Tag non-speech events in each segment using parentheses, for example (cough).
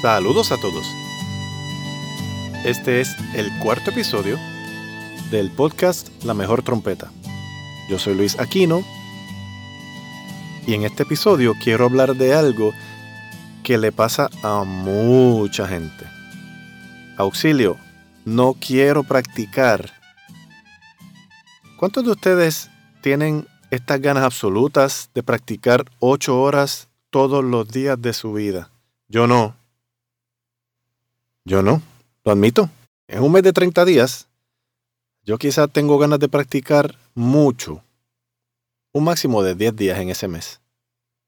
Saludos a todos. Este es el cuarto episodio del podcast La Mejor Trompeta. Yo soy Luis Aquino y en este episodio quiero hablar de algo que le pasa a mucha gente. Auxilio, no quiero practicar. ¿Cuántos de ustedes tienen estas ganas absolutas de practicar ocho horas todos los días de su vida? Yo no. Yo no, lo admito. En un mes de 30 días, yo quizá tengo ganas de practicar mucho. Un máximo de 10 días en ese mes.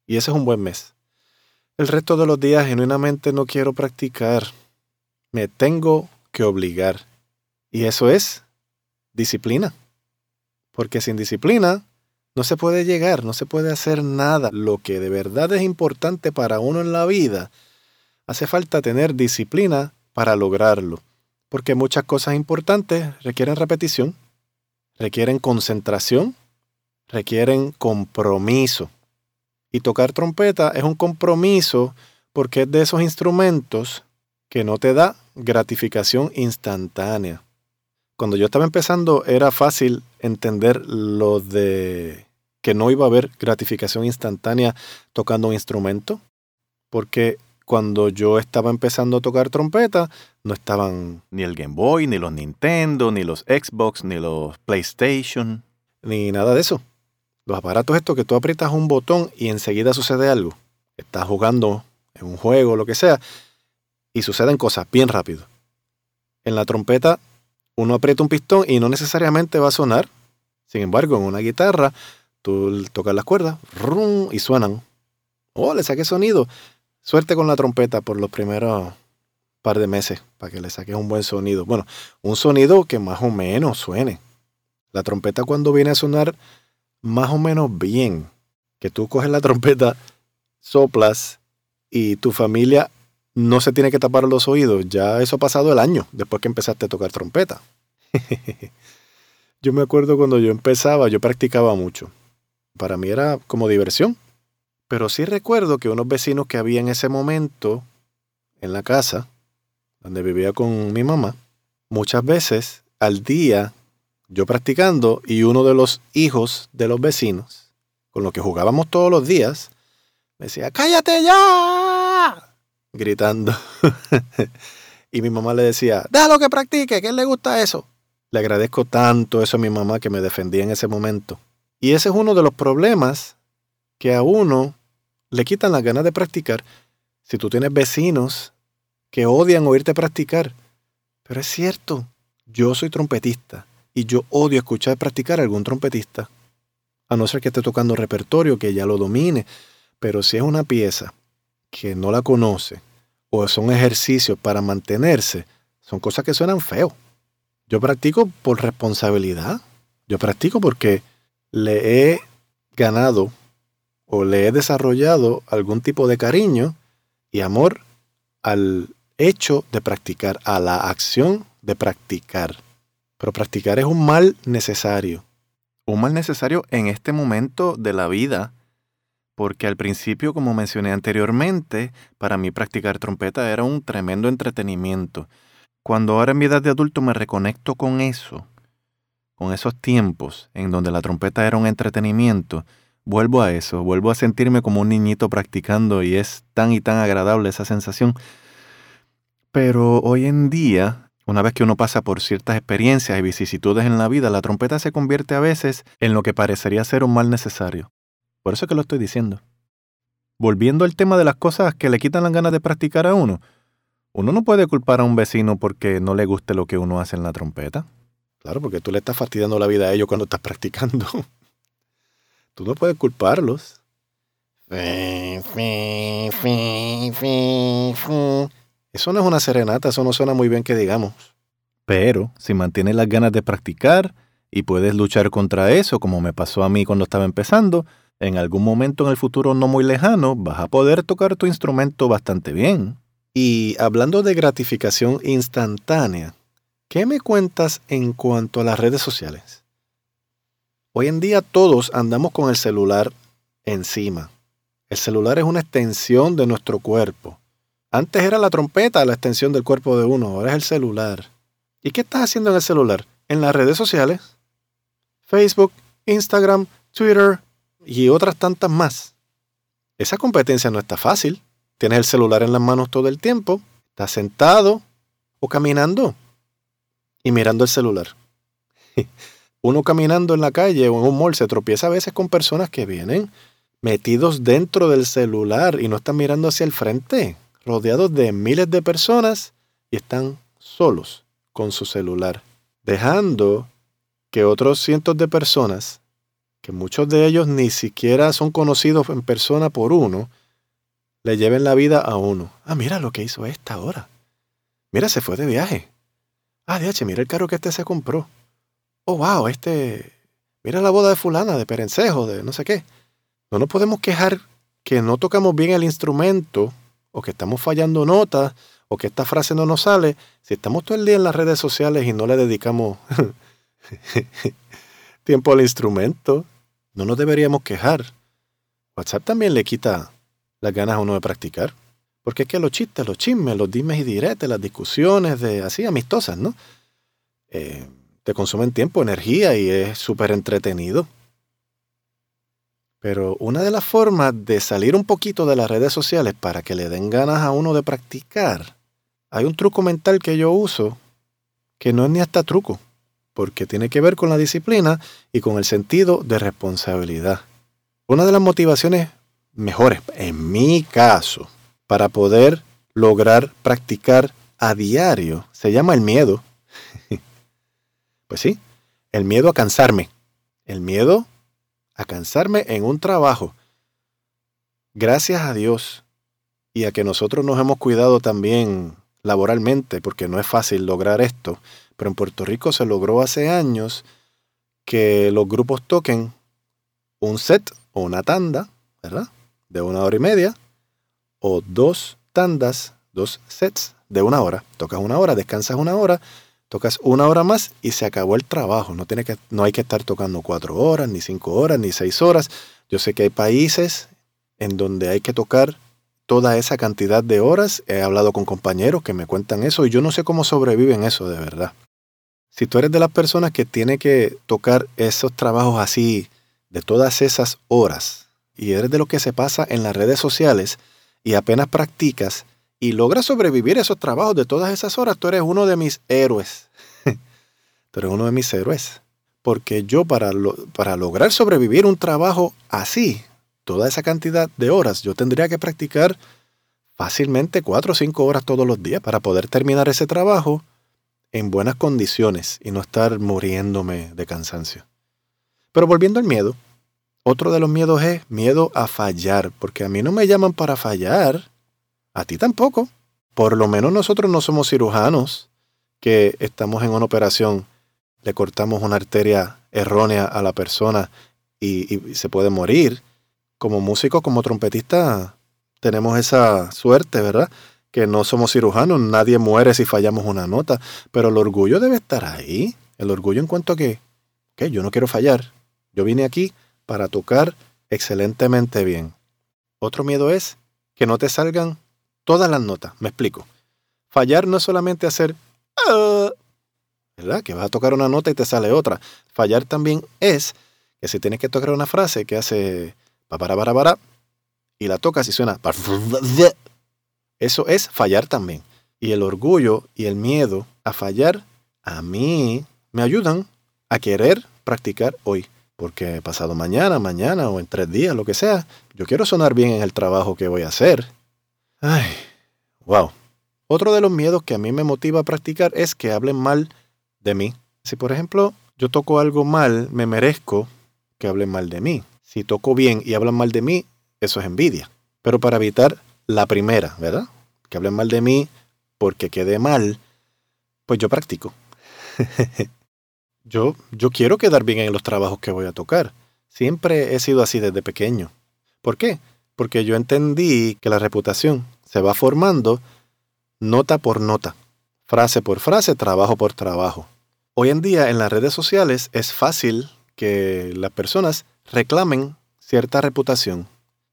Y ese es un buen mes. El resto de los días genuinamente no quiero practicar. Me tengo que obligar. Y eso es disciplina. Porque sin disciplina no se puede llegar, no se puede hacer nada. Lo que de verdad es importante para uno en la vida, hace falta tener disciplina para lograrlo. Porque muchas cosas importantes requieren repetición, requieren concentración, requieren compromiso. Y tocar trompeta es un compromiso porque es de esos instrumentos que no te da gratificación instantánea. Cuando yo estaba empezando era fácil entender lo de que no iba a haber gratificación instantánea tocando un instrumento, porque cuando yo estaba empezando a tocar trompeta, no estaban ni el Game Boy, ni los Nintendo, ni los Xbox, ni los PlayStation, ni nada de eso. Los aparatos estos que tú aprietas un botón y enseguida sucede algo. Estás jugando en un juego, lo que sea, y suceden cosas bien rápido. En la trompeta uno aprieta un pistón y no necesariamente va a sonar. Sin embargo, en una guitarra tú tocas las cuerdas y suenan. Oh, le saqué sonido. Suerte con la trompeta por los primeros par de meses para que le saques un buen sonido. Bueno, un sonido que más o menos suene. La trompeta cuando viene a sonar más o menos bien, que tú coges la trompeta, soplas y tu familia no se tiene que tapar los oídos. Ya eso ha pasado el año después que empezaste a tocar trompeta. (laughs) yo me acuerdo cuando yo empezaba, yo practicaba mucho. Para mí era como diversión. Pero sí recuerdo que unos vecinos que había en ese momento en la casa, donde vivía con mi mamá, muchas veces al día yo practicando y uno de los hijos de los vecinos, con los que jugábamos todos los días, me decía, cállate ya, gritando. (laughs) y mi mamá le decía, déjalo que practique, que él le gusta eso. Le agradezco tanto eso a mi mamá que me defendía en ese momento. Y ese es uno de los problemas que a uno le quitan las ganas de practicar si tú tienes vecinos que odian oírte practicar. Pero es cierto, yo soy trompetista y yo odio escuchar practicar a algún trompetista. A no ser que esté tocando repertorio, que ya lo domine. Pero si es una pieza que no la conoce o son ejercicios para mantenerse, son cosas que suenan feo. Yo practico por responsabilidad. Yo practico porque le he ganado o le he desarrollado algún tipo de cariño y amor al hecho de practicar, a la acción de practicar. Pero practicar es un mal necesario. Un mal necesario en este momento de la vida, porque al principio, como mencioné anteriormente, para mí practicar trompeta era un tremendo entretenimiento. Cuando ahora en mi edad de adulto me reconecto con eso, con esos tiempos en donde la trompeta era un entretenimiento, vuelvo a eso, vuelvo a sentirme como un niñito practicando y es tan y tan agradable esa sensación. Pero hoy en día, una vez que uno pasa por ciertas experiencias y vicisitudes en la vida, la trompeta se convierte a veces en lo que parecería ser un mal necesario. Por eso es que lo estoy diciendo. Volviendo al tema de las cosas que le quitan las ganas de practicar a uno, uno no puede culpar a un vecino porque no le guste lo que uno hace en la trompeta. Claro, porque tú le estás fastidiando la vida a ellos cuando estás practicando. Tú no puedes culparlos. Eso no es una serenata, eso no suena muy bien que digamos. Pero si mantienes las ganas de practicar y puedes luchar contra eso, como me pasó a mí cuando estaba empezando, en algún momento en el futuro no muy lejano vas a poder tocar tu instrumento bastante bien. Y hablando de gratificación instantánea, ¿qué me cuentas en cuanto a las redes sociales? Hoy en día todos andamos con el celular encima. El celular es una extensión de nuestro cuerpo. Antes era la trompeta la extensión del cuerpo de uno, ahora es el celular. ¿Y qué estás haciendo en el celular? En las redes sociales. Facebook, Instagram, Twitter y otras tantas más. Esa competencia no está fácil. Tienes el celular en las manos todo el tiempo, estás sentado o caminando y mirando el celular. (laughs) Uno caminando en la calle o en un mall se tropieza a veces con personas que vienen metidos dentro del celular y no están mirando hacia el frente, rodeados de miles de personas y están solos con su celular, dejando que otros cientos de personas, que muchos de ellos ni siquiera son conocidos en persona por uno, le lleven la vida a uno. Ah, mira lo que hizo esta ahora. Mira, se fue de viaje. Ah, DH, mira el carro que este se compró. Oh, wow, este... Mira la boda de fulana, de perencejo, de no sé qué. No nos podemos quejar que no tocamos bien el instrumento o que estamos fallando notas o que esta frase no nos sale si estamos todo el día en las redes sociales y no le dedicamos (laughs) tiempo al instrumento. No nos deberíamos quejar. WhatsApp también le quita las ganas a uno de practicar. Porque es que los chistes, los chismes, los dimes y diretes, las discusiones de así amistosas, ¿no? Eh, te consumen tiempo, energía y es súper entretenido. Pero una de las formas de salir un poquito de las redes sociales para que le den ganas a uno de practicar, hay un truco mental que yo uso que no es ni hasta truco, porque tiene que ver con la disciplina y con el sentido de responsabilidad. Una de las motivaciones mejores, en mi caso, para poder lograr practicar a diario se llama el miedo. Pues sí, el miedo a cansarme, el miedo a cansarme en un trabajo. Gracias a Dios y a que nosotros nos hemos cuidado también laboralmente, porque no es fácil lograr esto, pero en Puerto Rico se logró hace años que los grupos toquen un set o una tanda, ¿verdad? De una hora y media, o dos tandas, dos sets de una hora. Tocas una hora, descansas una hora, Tocas una hora más y se acabó el trabajo. No, tiene que, no hay que estar tocando cuatro horas, ni cinco horas, ni seis horas. Yo sé que hay países en donde hay que tocar toda esa cantidad de horas. He hablado con compañeros que me cuentan eso y yo no sé cómo sobreviven eso de verdad. Si tú eres de las personas que tiene que tocar esos trabajos así de todas esas horas y eres de lo que se pasa en las redes sociales y apenas practicas, y logras sobrevivir esos trabajos de todas esas horas, tú eres uno de mis héroes. (laughs) tú eres uno de mis héroes. Porque yo para, para lograr sobrevivir un trabajo así, toda esa cantidad de horas, yo tendría que practicar fácilmente cuatro o cinco horas todos los días para poder terminar ese trabajo en buenas condiciones y no estar muriéndome de cansancio. Pero volviendo al miedo, otro de los miedos es miedo a fallar, porque a mí no me llaman para fallar. A ti tampoco. Por lo menos nosotros no somos cirujanos que estamos en una operación, le cortamos una arteria errónea a la persona y, se puede morir. Como músico, como trompetista, tenemos esa suerte, ¿verdad? Que no somos cirujanos, nadie muere si fallamos una nota, pero el orgullo debe estar ahí. El orgullo en cuanto a que, que yo no quiero fallar. Yo vine aquí para tocar excelentemente bien. Otro miedo es que no te salgan todas las notas. Me explico. Fallar no es solamente hacer, ah", ¿verdad? Que vas a tocar una nota y te sale otra. Fallar también es que si tienes que tocar una frase que hace y la tocas y suena eso es fallar también. Y el orgullo y el miedo a fallar a mí me ayudan a querer practicar hoy. Porque pasado mañana, mañana o en tres días, lo que sea, yo quiero sonar bien en el trabajo que voy a hacer. Ay, wow. Otro de los miedos que a mí me motiva a practicar es que hablen mal de mí. Si por ejemplo yo toco algo mal, me merezco que hablen mal de mí. Si toco bien y hablan mal de mí, eso es envidia. Pero para evitar la primera, ¿verdad? Que hablen mal de mí porque quede mal, pues yo practico. (laughs) yo, yo quiero quedar bien en los trabajos que voy a tocar. Siempre he sido así desde pequeño. ¿Por qué? Porque yo entendí que la reputación se va formando nota por nota, frase por frase, trabajo por trabajo. Hoy en día en las redes sociales es fácil que las personas reclamen cierta reputación.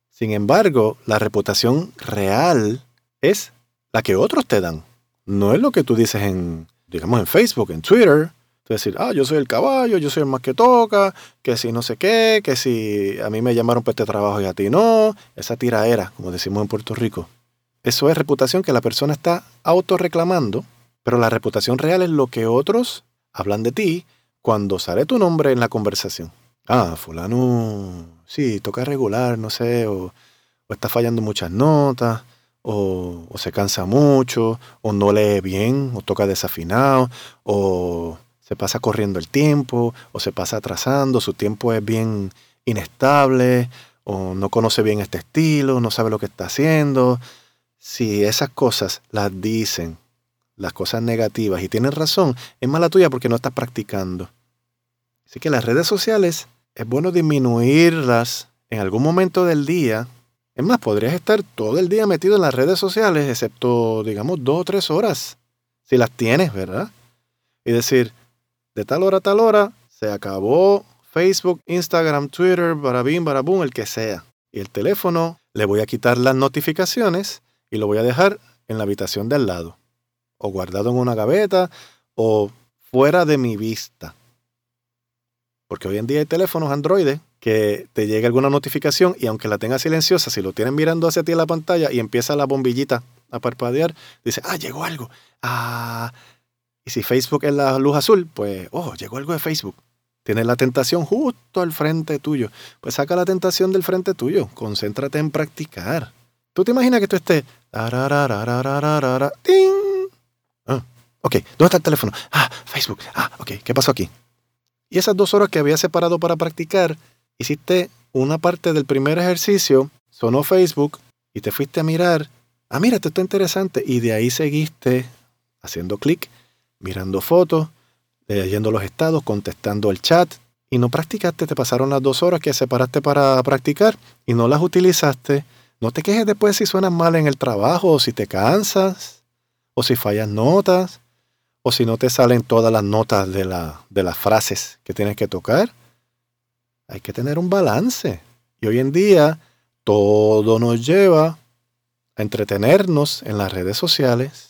Sin embargo, la reputación real es la que otros te dan. No es lo que tú dices en, digamos, en Facebook, en Twitter. Tú decir, ah, yo soy el caballo, yo soy el más que toca, que si no sé qué, que si a mí me llamaron para este trabajo y a ti no. Esa tiraera, como decimos en Puerto Rico. Eso es reputación que la persona está autorreclamando, pero la reputación real es lo que otros hablan de ti cuando sale tu nombre en la conversación. Ah, fulano, sí, toca regular, no sé, o, o está fallando muchas notas, o, o, se cansa mucho, o no lee bien, o toca desafinado, o se pasa corriendo el tiempo, o se pasa atrasando, su tiempo es bien inestable, o no conoce bien este estilo, no sabe lo que está haciendo. Si esas cosas las dicen, las cosas negativas, y tienen razón, es mala tuya porque no estás practicando. Así que las redes sociales es bueno disminuirlas en algún momento del día. Es más, podrías estar todo el día metido en las redes sociales, excepto, digamos, dos o tres horas, si las tienes, ¿verdad? Y decir, de tal hora a tal hora, se acabó Facebook, Instagram, Twitter, barabim, barabum, el que sea. Y el teléfono, le voy a quitar las notificaciones y lo voy a dejar en la habitación de al lado. O guardado en una gaveta, o fuera de mi vista. Porque hoy en día hay teléfonos Android que te llega alguna notificación y aunque la tenga silenciosa, si lo tienen mirando hacia ti en la pantalla y empieza la bombillita a parpadear, dice, ah, llegó algo. Ah, y si Facebook es la luz azul, pues, oh, llegó algo de Facebook. Tienes la tentación justo al frente tuyo. Pues saca la tentación del frente tuyo. Concéntrate en practicar. ¿Tú te imaginas que tú estés... ¡Ting! Ah, ok, ¿dónde está el teléfono? Ah, Facebook. Ah, ok, ¿qué pasó aquí? Y esas dos horas que había separado para practicar, hiciste una parte del primer ejercicio, sonó Facebook y te fuiste a mirar. Ah, mira, esto está interesante. Y de ahí seguiste haciendo clic, mirando fotos, leyendo los estados, contestando el chat. Y no practicaste, te pasaron las dos horas que separaste para practicar y no las utilizaste. No te quejes después si suenas mal en el trabajo, o si te cansas, o si fallas notas o si no te salen todas las notas de, la, de las frases que tienes que tocar. Hay que tener un balance. Y hoy en día todo nos lleva a entretenernos en las redes sociales.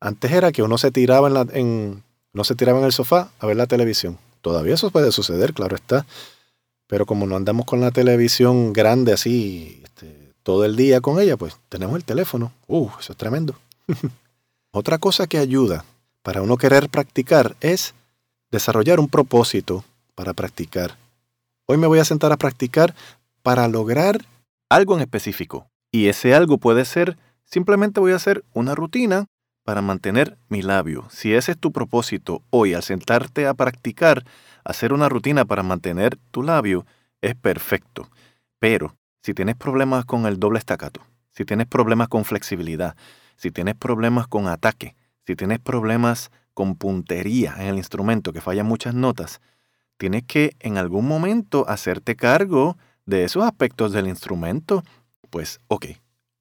Antes era que uno se tiraba en, la, en, se tiraba en el sofá a ver la televisión. Todavía eso puede suceder, claro está. Pero como no andamos con la televisión grande así este, todo el día con ella, pues tenemos el teléfono. Uh, eso es tremendo. (laughs) Otra cosa que ayuda para uno querer practicar es desarrollar un propósito para practicar. Hoy me voy a sentar a practicar para lograr algo en específico. Y ese algo puede ser, simplemente voy a hacer una rutina para mantener mi labio. Si ese es tu propósito hoy al sentarte a practicar, hacer una rutina para mantener tu labio, es perfecto. Pero si tienes problemas con el doble estacato, si tienes problemas con flexibilidad, si tienes problemas con ataque, si tienes problemas con puntería en el instrumento que fallan muchas notas, tienes que en algún momento hacerte cargo de esos aspectos del instrumento. Pues, ok,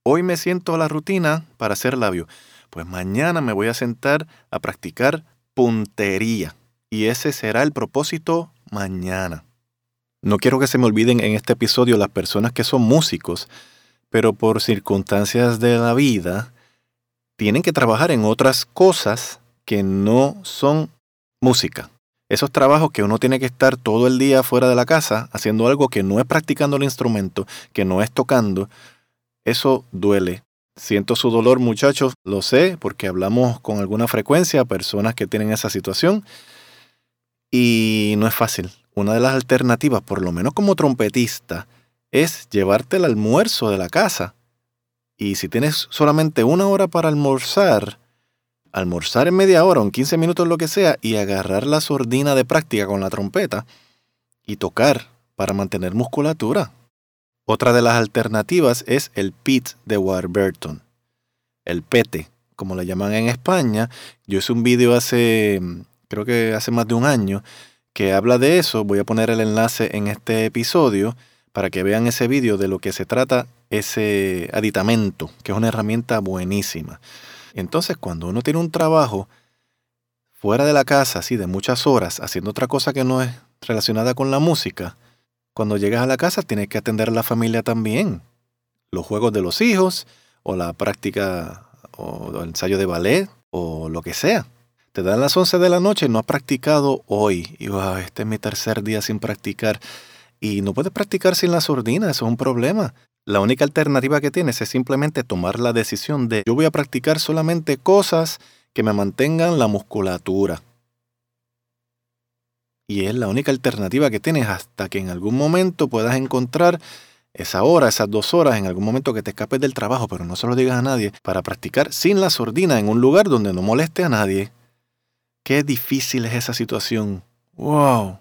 hoy me siento a la rutina para hacer labio. Pues mañana me voy a sentar a practicar puntería. Y ese será el propósito mañana. No quiero que se me olviden en este episodio las personas que son músicos, pero por circunstancias de la vida, tienen que trabajar en otras cosas que no son música. Esos trabajos que uno tiene que estar todo el día fuera de la casa haciendo algo que no es practicando el instrumento, que no es tocando, eso duele. Siento su dolor, muchachos, lo sé, porque hablamos con alguna frecuencia personas que tienen esa situación y no es fácil. Una de las alternativas, por lo menos como trompetista, es llevarte el almuerzo de la casa y si tienes solamente una hora para almorzar, almorzar en media hora o en 15 minutos lo que sea y agarrar la sordina de práctica con la trompeta y tocar para mantener musculatura. Otra de las alternativas es el pit de Warburton. El pete, como le llaman en España. Yo hice un vídeo hace, creo que hace más de un año, que habla de eso. Voy a poner el enlace en este episodio para que vean ese vídeo de lo que se trata ese aditamento, que es una herramienta buenísima. Entonces, cuando uno tiene un trabajo fuera de la casa, así de muchas horas, haciendo otra cosa que no es relacionada con la música, cuando llegas a la casa tienes que atender a la familia también. Los juegos de los hijos, o la práctica, o el ensayo de ballet, o lo que sea. Te dan las 11 de la noche no has practicado hoy. Y este es mi tercer día sin practicar. Y no puedes practicar sin la sordina, eso es un problema. La única alternativa que tienes es simplemente tomar la decisión de yo voy a practicar solamente cosas que me mantengan la musculatura. Y es la única alternativa que tienes hasta que en algún momento puedas encontrar esa hora, esas dos horas, en algún momento que te escapes del trabajo, pero no se lo digas a nadie, para practicar sin la sordina en un lugar donde no moleste a nadie. Qué difícil es esa situación. ¡Wow!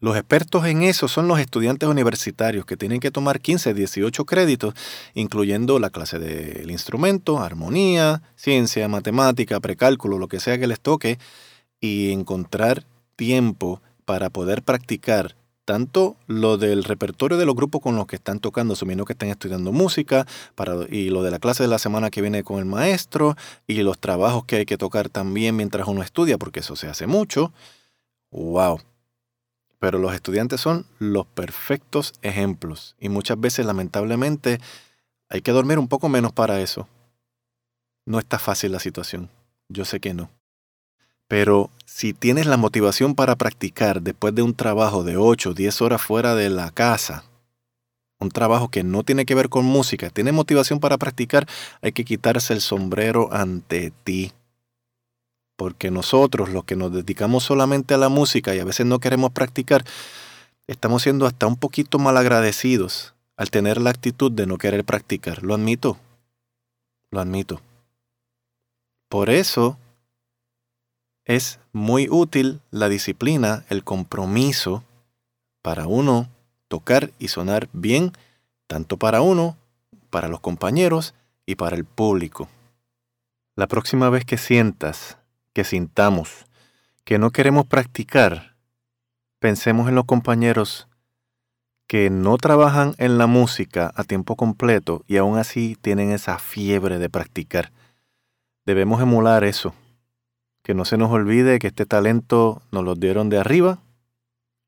Los expertos en eso son los estudiantes universitarios que tienen que tomar 15, 18 créditos, incluyendo la clase del instrumento, armonía, ciencia, matemática, precálculo, lo que sea que les toque, y encontrar tiempo para poder practicar tanto lo del repertorio de los grupos con los que están tocando, asumiendo que están estudiando música, para, y lo de la clase de la semana que viene con el maestro, y los trabajos que hay que tocar también mientras uno estudia, porque eso se hace mucho. ¡Wow! Pero los estudiantes son los perfectos ejemplos y muchas veces lamentablemente hay que dormir un poco menos para eso. No está fácil la situación, yo sé que no. Pero si tienes la motivación para practicar después de un trabajo de 8 o 10 horas fuera de la casa, un trabajo que no tiene que ver con música, tiene motivación para practicar, hay que quitarse el sombrero ante ti porque nosotros, los que nos dedicamos solamente a la música y a veces no queremos practicar, estamos siendo hasta un poquito malagradecidos al tener la actitud de no querer practicar. Lo admito, lo admito. Por eso es muy útil la disciplina, el compromiso para uno tocar y sonar bien, tanto para uno, para los compañeros y para el público. La próxima vez que sientas que sintamos que no queremos practicar, pensemos en los compañeros que no trabajan en la música a tiempo completo y aún así tienen esa fiebre de practicar. Debemos emular eso. Que no se nos olvide que este talento nos lo dieron de arriba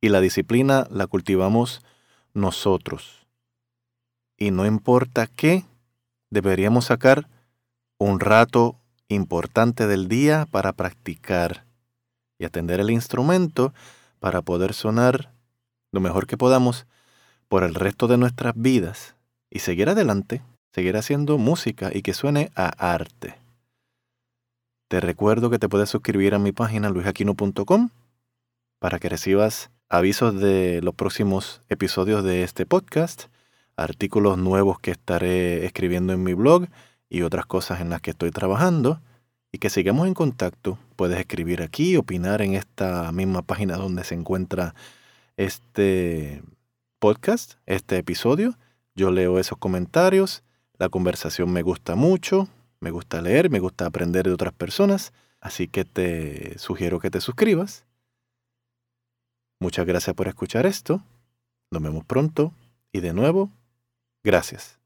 y la disciplina la cultivamos nosotros. Y no importa qué, deberíamos sacar un rato importante del día para practicar y atender el instrumento para poder sonar lo mejor que podamos por el resto de nuestras vidas y seguir adelante, seguir haciendo música y que suene a arte. Te recuerdo que te puedes suscribir a mi página luisaquino.com para que recibas avisos de los próximos episodios de este podcast, artículos nuevos que estaré escribiendo en mi blog y otras cosas en las que estoy trabajando y que sigamos en contacto. Puedes escribir aquí, opinar en esta misma página donde se encuentra este podcast, este episodio. Yo leo esos comentarios, la conversación me gusta mucho, me gusta leer, me gusta aprender de otras personas, así que te sugiero que te suscribas. Muchas gracias por escuchar esto. Nos vemos pronto y de nuevo, gracias.